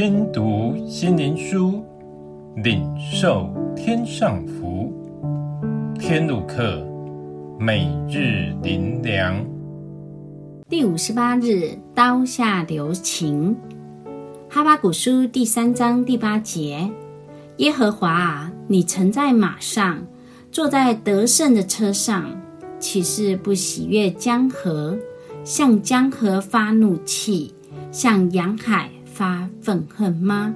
听读心灵书，领受天上福。天路客，每日灵粮。第五十八日，刀下留情。哈巴谷书第三章第八节：耶和华啊，你乘在马上，坐在得胜的车上，岂是不喜悦江河，向江河发怒气，向洋海发愤恨吗？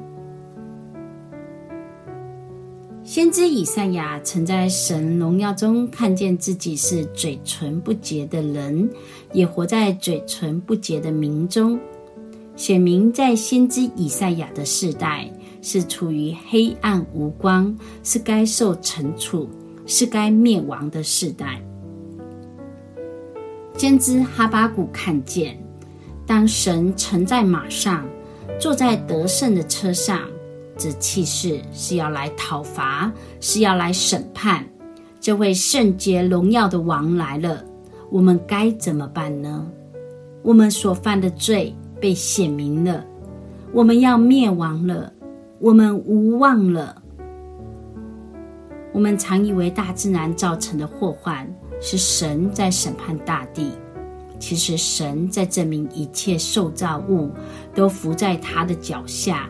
先知以赛亚曾在神荣耀中看见自己是嘴唇不洁的人，也活在嘴唇不洁的民中。显明在先知以赛亚的世代是处于黑暗无光，是该受惩处，是该灭亡的世代。先知哈巴谷看见，当神乘在马上，坐在得胜的车上。这气势是要来讨伐，是要来审判。这位圣洁荣耀的王来了，我们该怎么办呢？我们所犯的罪被显明了，我们要灭亡了，我们无望了。我们常以为大自然造成的祸患是神在审判大地，其实神在证明一切受造物都伏在他的脚下。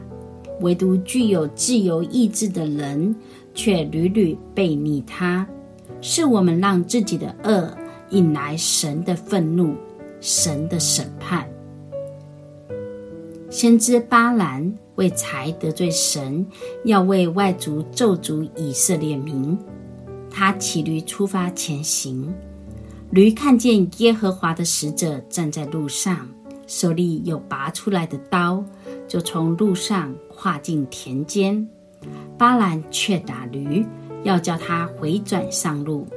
唯独具有自由意志的人，却屡屡背逆他，是我们让自己的恶引来神的愤怒、神的审判。先知巴兰为财得罪神，要为外族咒诅以色列民，他骑驴出发前行，驴看见耶和华的使者站在路上，手里有拔出来的刀。就从路上跨进田间，巴兰却打驴，要叫他回转上路。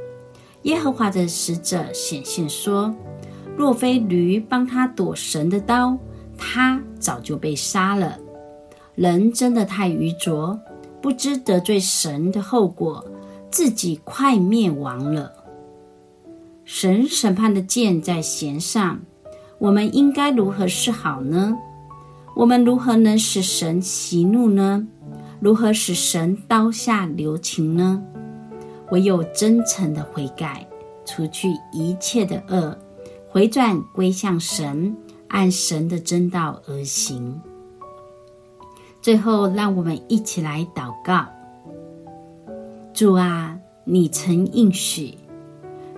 耶和华的使者显现说：“若非驴帮他躲神的刀，他早就被杀了。人真的太愚拙，不知得罪神的后果，自己快灭亡了。神审判的箭在弦上，我们应该如何是好呢？”我们如何能使神息怒呢？如何使神刀下留情呢？唯有真诚的悔改，除去一切的恶，回转归向神，按神的真道而行。最后，让我们一起来祷告：主啊，你曾应许，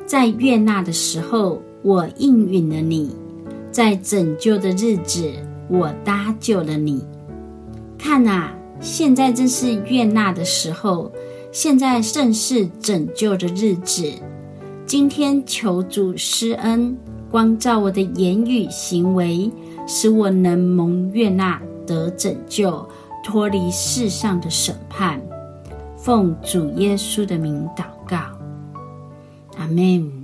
在悦纳的时候，我应允了你；在拯救的日子，我搭救了你，看啊，现在正是悦纳的时候，现在正是拯救的日子。今天求主施恩，光照我的言语行为，使我能蒙悦纳得拯救，脱离世上的审判。奉主耶稣的名祷告，Amém.